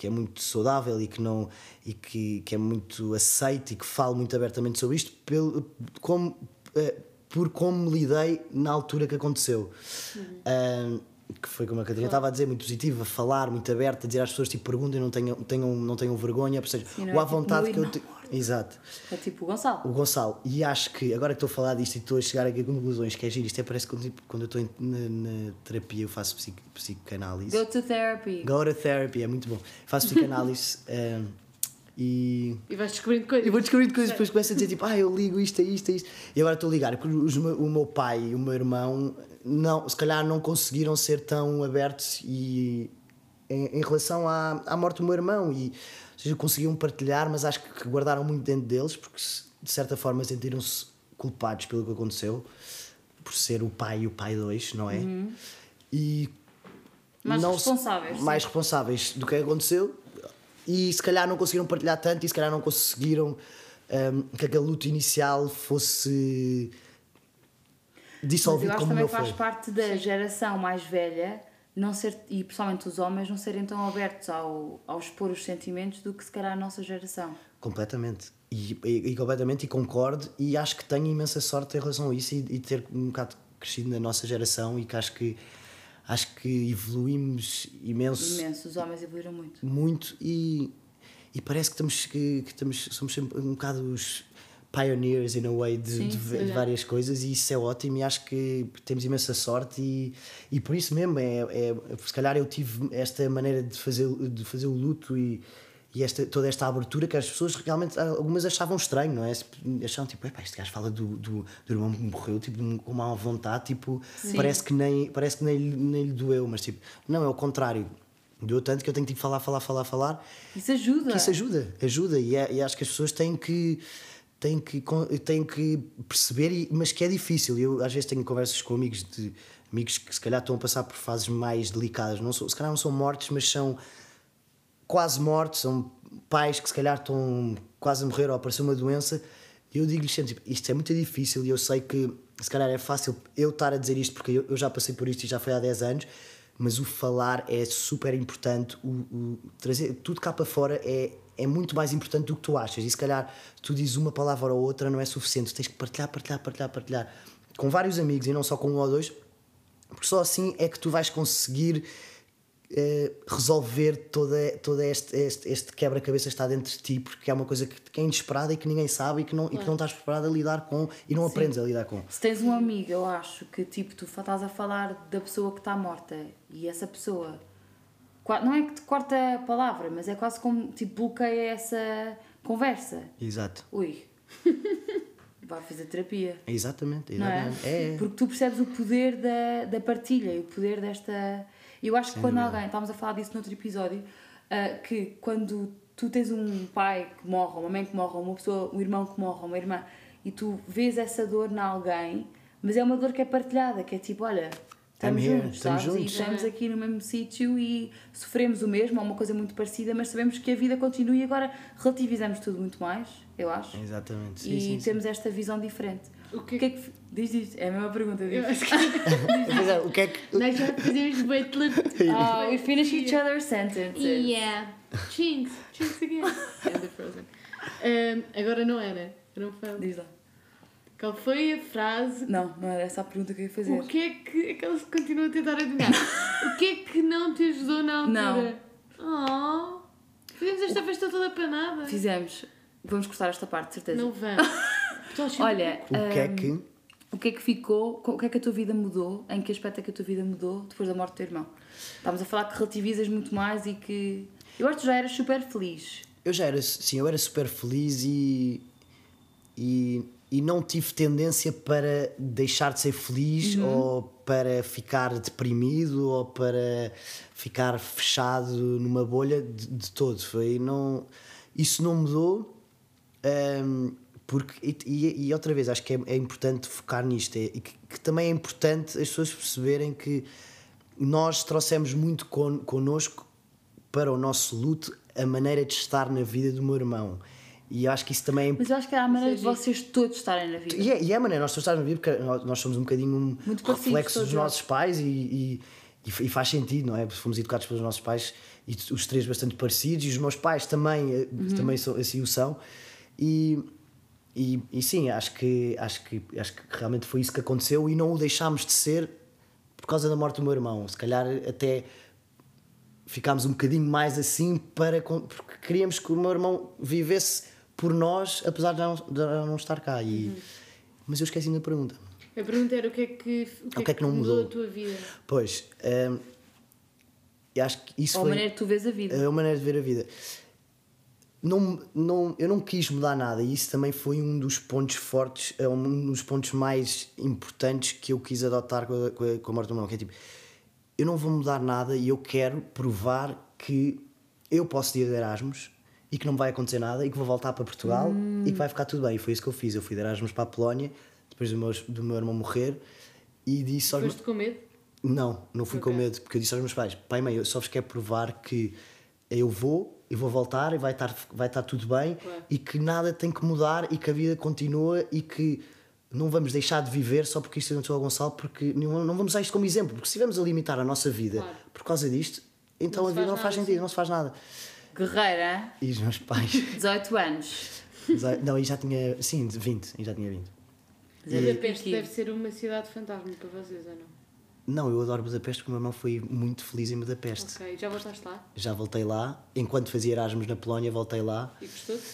que é muito saudável e que, não, e que, que é muito aceito e que falo muito abertamente sobre isto, pelo, como, eh, por como me lidei na altura que aconteceu. Ahm, que foi como a Catarina estava a dizer, muito positivo, a falar, muito aberto, a dizer às pessoas tipo, perguntem, não tenham, tenham, não tenham vergonha, ou seja, Sim, não o é à tipo, vontade que eu te... Exato. É tipo o Gonçalo. O Gonçalo, e acho que agora que estou a falar disto e estou a chegar aqui a conclusões, que é giro, isto é parece quando, tipo, quando eu estou em- na, na terapia, eu faço psico, psicanálise. Go to therapy. Go to therapy, é muito bom. Faço psicanálise um, e. E vais descobrindo coisas. E vou descobrindo coisas, depois começo a dizer tipo, ah, eu ligo isto a isto a isto. E agora estou a ligar, porque os o meu pai e o meu irmão, não, se calhar não conseguiram ser tão abertos e, em, em relação à, à morte do meu irmão. E, seja, conseguiam partilhar, mas acho que guardaram muito dentro deles, porque de certa forma sentiram-se culpados pelo que aconteceu, por ser o pai e o pai dois, não é? E Mais não se- responsáveis, sim. mais responsáveis do que aconteceu e se calhar não conseguiram partilhar tanto e se calhar não conseguiram hum, que aquele luto inicial fosse Mas dissolvido eu acho como também faz foi. parte da geração mais velha não ser, e principalmente os homens não serem tão abertos ao, ao expor os sentimentos do que se calhar a nossa geração. Completamente. E, e- e completamente, e concordo, e acho que tenho imensa sorte em relação a isso e, e ter um bocado crescido na nossa geração e que acho que acho que evoluímos imenso, Imenso, os homens evoluíram muito. muito e, e parece que estamos que, que estamos somos sempre um bocado os pioneers in a way de, Sim, de sim. de várias coisas e isso é ótimo e acho que temos imensa sorte e, e por isso mesmo é, é se calhar eu tive esta maneira de fazer de fazer o luto e e esta, toda esta abertura que as pessoas realmente, algumas achavam estranho, não é? Achavam tipo, "Epá, este gajo fala do, do, do irmão que morreu tipo, com uma vontade, tipo, parece que, nem, parece que nem, nem lhe doeu, mas tipo, não, é o contrário. Doeu tanto que eu tenho que tipo, falar, falar, falar, falar. Isso ajuda. Que isso ajuda, ajuda. E, é- e acho que as pessoas têm que, têm que, têm que perceber, mas que é difícil. Eu às vezes tenho conversas com amigos de amigos que se calhar estão a passar por fases mais delicadas. Não são, se calhar não são mortes, mas são quase mortos, são pais que se calhar estão quase a morrer ou a aparecer uma doença. Eu digo-lhes sempre: tipo, isto é muito difícil e eu sei que se calhar é fácil eu estar a dizer isto porque eu, eu já passei por isto e já foi há 10 anos, mas o falar é super importante. O, o trazer tudo cá para fora é, é muito mais importante do que tu achas. E se calhar tu dizes uma palavra ou outra não é suficiente, tens que partilhar, partilhar, partilhar, partilhar com vários amigos e não só com um ou dois, porque só assim é que tu vais conseguir eh, resolver toda, toda este, este, este quebra-cabeça que está dentro de ti, porque é uma coisa que, que é inesperada e que ninguém sabe e que não, e que não estás preparado a lidar com e não aprendes a lidar com. Se tens um amigo, eu acho que tipo, tu estás a falar da pessoa que está morta e essa pessoa não é que te corta a palavra, mas é quase como tipo bloqueia essa conversa. Exato. Ui, vai fazer terapia. Exatamente, é? exatamente. É, é. Porque tu percebes o poder da, da partilha e o poder desta. Eu acho que Sem quando dúvida. alguém, estávamos a falar disso noutro episódio, ah, que quando tu tens um pai que morre, uma mãe que morre, uma pessoa, um irmão que morre, uma irmã, e tu vês essa dor na alguém, mas é uma dor que é partilhada, que é tipo, olha, estamos here, juntos, estamos sabes? juntos. E estamos aqui no mesmo sítio e sofremos o mesmo, ou uma coisa muito parecida, mas sabemos que a vida continua e agora relativizamos tudo muito mais, eu acho. Exatamente. Sim, e sim, sim. temos esta visão diferente. O que- O que é que. Diz isto, é a mesma pergunta. Eu Diz. acho que Pois é, o que é que. nós já fazemos butler. Ah, we finish each other's sentences. Yeah. Chinks. Chinks again. And the Frozen. Um, agora não era. Era um fail. Diz lá. Qual foi a frase? Não, não era essa a pergunta que eu ia fazer. O que é que. Aquela que continua a tentar adivinhar. o que é que não te ajudou na altura? Não. Oh, fizemos esta festa toda para nada. Fizemos. Vamos cortar esta parte, de certeza. Não vamos. Olha, O que é que. o que é que ficou, o que é que a tua vida mudou, em que aspecto é que a tua vida mudou depois da morte do teu irmão? Estávamos a falar que relativizas muito mais e que. Eu acho que tu já eras super feliz. Eu já era, sim, eu era super feliz e, e, e não tive tendência para deixar de ser feliz ou para ficar deprimido ou para ficar fechado numa bolha de, de todo. Foi, não, isso não mudou. hum, porque, e, e- e outra vez, acho que é, é importante focar nisto. É, e que, que também é importante as pessoas perceberem que nós trouxemos muito con, connosco para o nosso luto a maneira de estar na vida do meu irmão. E acho que isso também é Mas eu acho que é a maneira de vocês todos estarem na vida. e é, e é a maneira, nós todos estamos a viver porque nós, somos um bocadinho um Muito reflexo dos nós. nossos pais e, e, e faz sentido, não é? Porque Fomos educados pelos nossos pais e os três bastante parecidos e os meus pais também, eh, Uhum. também são, assim o são. E, e, e sim, acho que, acho, que, acho que realmente foi isso que aconteceu e não o deixámos de ser por causa da morte do meu irmão. Se calhar até ficámos um bocadinho mais assim para porque queríamos que o meu irmão vivesse por nós, apesar de não, de não estar cá. E, Uhum. Mas eu esqueci da pergunta. A pergunta era o que é que, o que, é que não mudou mudou? a tua vida? Pois, hum, eu acho que isso Ou a foi maneira que tu vês a vida. a maneira de ver a vida. Não, não, eu não quis mudar nada e isso também foi um dos pontos fortes, é um dos pontos mais importantes que eu quis adotar com a, com a, com a morte do meu irmão, que é tipo, eu não vou mudar nada e eu quero provar que eu posso ir de Erasmus e que não vai acontecer nada e que vou voltar para Portugal e que vai ficar tudo bem. E foi isso que eu fiz. Eu fui de Erasmus para a Polónia depois do meu, do meu irmão morrer e disse aos Foste com medo? não, não fui com Ok. medo, porque eu disse aos meus pais: pai e mãe, eu só vos quero provar que eu vou, eu vou voltar e vai estar, vai estar tudo bem Claro. e que nada tem que mudar e que a vida continua e que não vamos deixar de viver só porque isto aconteceu ao Gonçalo, porque não, não vamos usar isto como exemplo, porque se estivermos a limitar a nossa vida Claro. por causa disto, então Não a vida faz não faz nada, sentido, sim. não se faz nada. Guerreira, E os meus pais. 18 anos. não, e já tinha. Sim, 20, e já tinha 20. Mas é Budapeste deve ser uma cidade fantasma para vocês, ou não? Não, eu adoro Budapeste porque o meu irmão foi muito feliz em Budapeste. Ok, já voltaste lá? Já voltei lá, enquanto fazia Erasmus na Polónia, voltei lá. E gostou-te?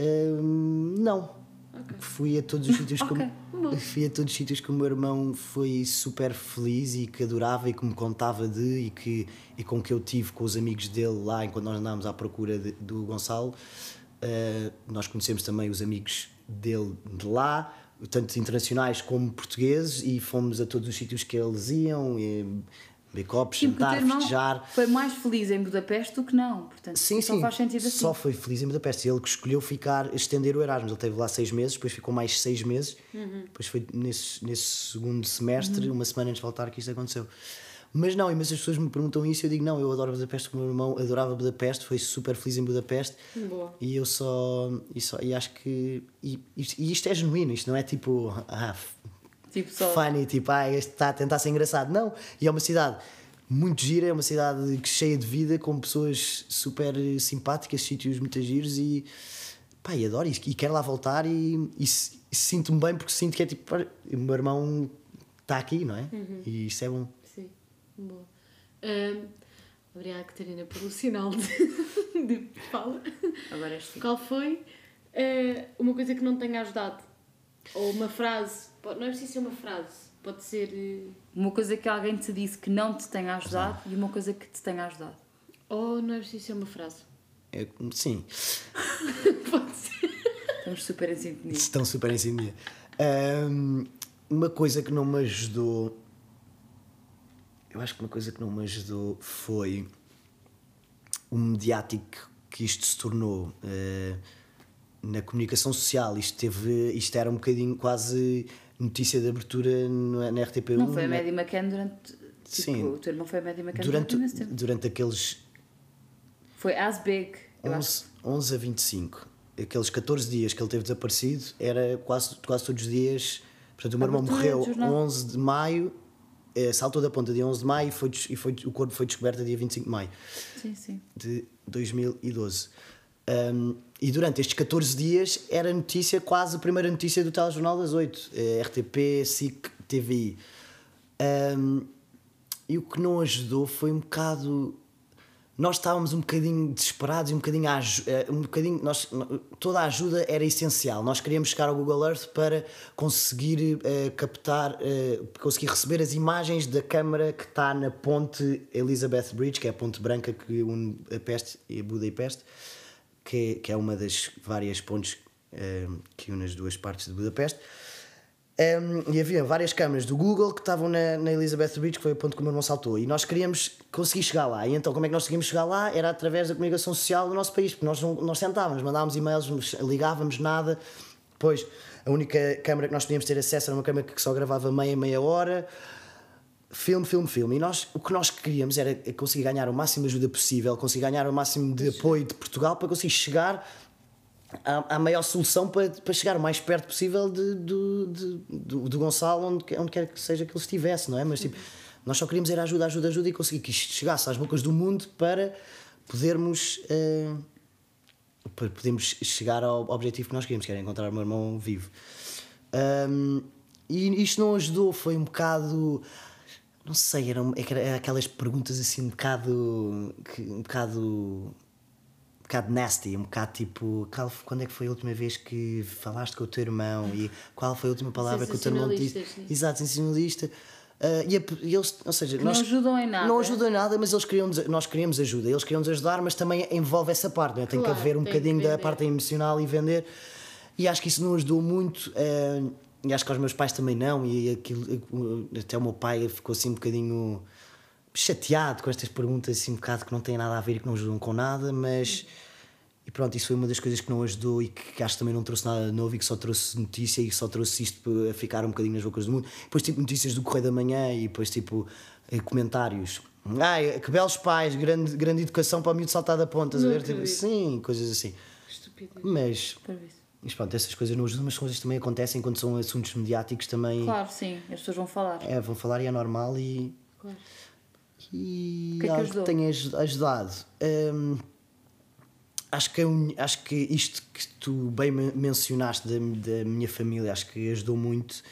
Hum, não. Ok. Fui a todos os sítios Ok, como fui a todos os sítios que o meu irmão foi super feliz e que adorava e que me contava de e que e com que eu tive com os amigos dele lá enquanto nós andávamos à procura de- do Gonçalo. Uh, nós conhecemos também os amigos dele de lá, tanto internacionais como portugueses, e fomos a todos os sítios que eles iam, e, teu jantar, festejar. foi mais feliz em Budapeste do que não. Portanto, Sim, só sim. faz sentido assim. Só foi feliz em Budapeste. Ele que escolheu ficar, estender o Erasmus. Ele esteve lá seis meses, depois ficou mais seis meses. Depois foi nesse, nesse segundo semestre, uma semana antes de voltar, que isto aconteceu. Mas não, mas as pessoas me perguntam isso e eu digo: não, eu adoro Budapeste, o meu irmão adorava Budapeste, foi super feliz em Budapeste. Boa. E eu só. E, só, e acho que. E, e isto é genuíno, isto não é tipo. Ah, Tipo, só. funny, tipo, ah, este está a tentar ser engraçado. Não, e é uma cidade muito gira, é uma cidade que- cheia de vida, com pessoas super simpáticas, sítios muito giros e pá, e adoro isso. E quero lá voltar e, e, e sinto-me bem porque sinto que é tipo, o meu irmão está aqui, não é? E isso é bom. Sim, boa. Ahm, obrigada, Catarina, pelo sinal de, de fala. Agora és tu. Qual foi eh, uma coisa que não tenha ajudado? Ou uma frase? Não é preciso ser uma frase, pode ser. eh, Uma coisa que alguém te disse que não te tenha ajudado e uma coisa que te tenha ajudado. Ou não é preciso ser uma frase? É, sim, Pode ser. Estamos super em sintonia. estão super em sintonia. Ahm, uma coisa que não me ajudou. Eu acho que uma coisa que não me ajudou foi o mediático que isto se tornou eh, na comunicação social. Isto, teve, isto era um bocadinho quase notícia de abertura no- na RTP1. Não foi a né? Maddie McCann durante. Tipo, Sim. O teu irmão foi a Maddie McCann durante, durante, durante aqueles Foi as big. Eu acho. 11, 11 a 25, aqueles 14 dias que ele teve desaparecido, era quase, quase todos os dias. Portanto, o meu irmão morreu do jornal. 11 de maio, eh, saltou da ponta dia 11 de maio e, foi, e foi, o corpo foi descoberto dia 25 de maio Sim, sim. de 2012. Um, e durante estes 14 dias era notícia, quase a primeira notícia do telejornal das 8, eh, RTP, SIC, TVI. Um, e o que não ajudou foi um bocado. Nós estávamos um bocadinho desesperados e um bocadinho. eh, um bocadinho nós, toda a ajuda era essencial. Nós queríamos chegar ao Google Earth para conseguir eh, captar, eh, conseguir receber as imagens da câmara que está na ponte Elizabeth Bridge, que é a ponte branca que une a Peste e Budapeste, que, que é uma das várias pontes eh, que une as duas partes de Budapeste. Um, e havia várias câmaras do Google que estavam na, na Elizabeth Bridge, que foi o ponto que o meu irmão saltou. E nós queríamos conseguir chegar lá. E então, como é que nós conseguimos chegar lá? Era através da comunicação social do nosso país, porque nós, não, nós sentávamos, mandávamos e-mails, ligávamos nada. Depois, a única câmara que nós podíamos ter acesso era uma câmara que só gravava meia, meia hora. Filme, filme, filme. E nós, o que nós queríamos era conseguir ganhar o máximo de ajuda possível, conseguir ganhar o máximo de apoio de Portugal para conseguir chegar à, à maior solução para, para chegar o mais perto possível de, de, do, do Gonçalo, onde, onde quer que seja que ele estivesse, não é? Mas tipo, nós só queríamos era ajuda, ajuda, ajuda e conseguir que isto chegasse às bocas do mundo para podermos. eh, para podermos chegar ao objetivo que nós queríamos, que era encontrar o meu irmão vivo. Um, e isto não ajudou, foi um bocado. Não sei, eram era aquelas perguntas assim um bocado. que- um bocado. um bocado nasty, um bocado tipo. qual- Quando é que foi a última vez que falaste com o teu irmão? E qual foi a última palavra que o teu irmão te disse? Sim. Exato, sensacionalista. Ah, e, a- e eles, ou seja, não ajudam em nada. Não ajudam em nada, mas eles queriam, nós queríamos ajuda. Eles queriam nos ajudar, mas também envolve essa parte, não é? Tem Claro, que haver um que bocadinho da parte emocional e vender. E acho que isso não ajudou muito. eh, e acho que aos meus pais também não. E aquilo, até o meu pai ficou assim um bocadinho chateado com estas perguntas, assim um bocado que não têm nada a ver e que não ajudam com nada, mas. E pronto, isso foi uma das coisas que não ajudou e que, que acho que também não trouxe nada novo e que só trouxe notícia e só trouxe isto a ficar um bocadinho nas bocas do mundo. Depois, tipo, notícias do Correio da Manhã e depois, tipo, eh, comentários. Ai, que belos pais, grande, grande educação para o miúdo saltar da ponta, a ver? Tipo, sim, coisas assim. Estúpido. Mas. Mas pronto, essas coisas não ajudam, mas coisas também acontecem quando são assuntos mediáticos também. Claro, sim, as pessoas vão falar. É, vão falar e é normal e. Claro. E O que é que algo que tenha aj- ajudado. Hum, acho, que é acho que isto que tu bem men- mencionaste da, da minha família, acho que ajudou muito.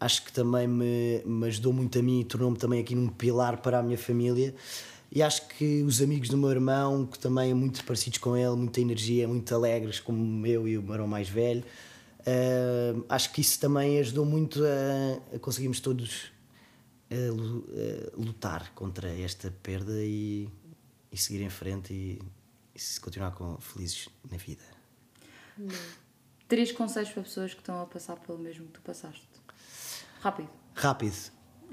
Acho que também me, me ajudou muito a mim e tornou-me também aqui num pilar para a minha família. E acho que os amigos do meu irmão, que também são muito parecidos com ele, muita energia, muito alegres, como eu e o meu irmão mais velho, hum, acho que isso também ajudou muito a, a conseguirmos todos a lu- a lutar contra esta perda e, e seguir em frente e, e continuar com, felizes na vida. Três conselhos para pessoas que estão a passar pelo mesmo que tu passaste. Rápido. Rápido.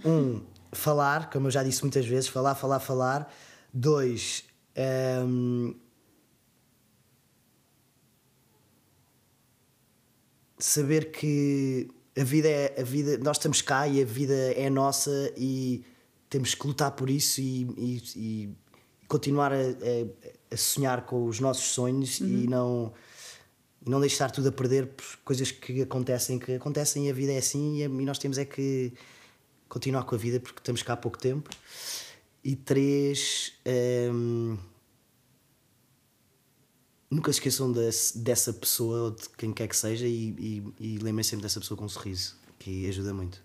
Um, falar, como eu já disse muitas vezes, falar, falar, falar. Dois, hum, saber que a vida é a vida, nós estamos cá e a vida é nossa e temos que lutar por isso e, e- e continuar a, a- sonhar com os nossos sonhos e não e não deixar tudo a perder por coisas que acontecem que acontecem e a vida é assim e, e nós temos é que continuar com a vida porque estamos cá há pouco tempo e três hum, nunca se esqueçam desse- dessa pessoa ou de quem quer que seja e, e, e lembrem sempre dessa pessoa com um sorriso que ajuda muito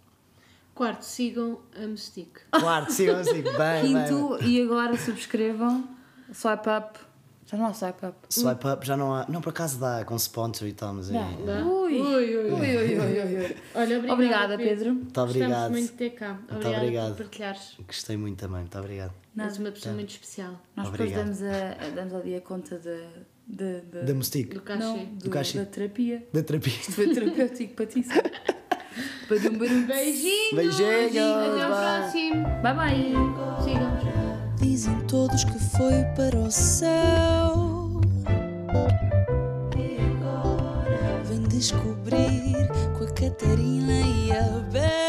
Quarto, sigam a Mystique. Claro, sigam assim, bem, bem, bem. Quinto, e agora subscrevam. Swipe up. Já não há swipe up. Swipe up já não há. Não, por acaso dá com sponsor e tal, mas é. Dá? Ui. ui, ui. Ui, ui, ui. Olha, obrigada, Obrigada, Pedro. Muito obrigado. Gostamos muito de ter cá. Obrigada obrigado. por partilhares. Gostei muito também, muito obrigado. És uma pessoa muito especial. Nós Obrigado. depois damos, a, damos ali a conta de, de, de- Da Mustique, Do cachê. não, do, Do cachê. da terapia. da terapia. Isto foi terapêutico para ti, sabe? Badum, badum. Beijinhos! Beijinhos, Até ao bye. próximo! Bye bye. Sigam-nos! Dizem todos que foi para o céu. E agora vem descobrir com a Catarina e a Bel.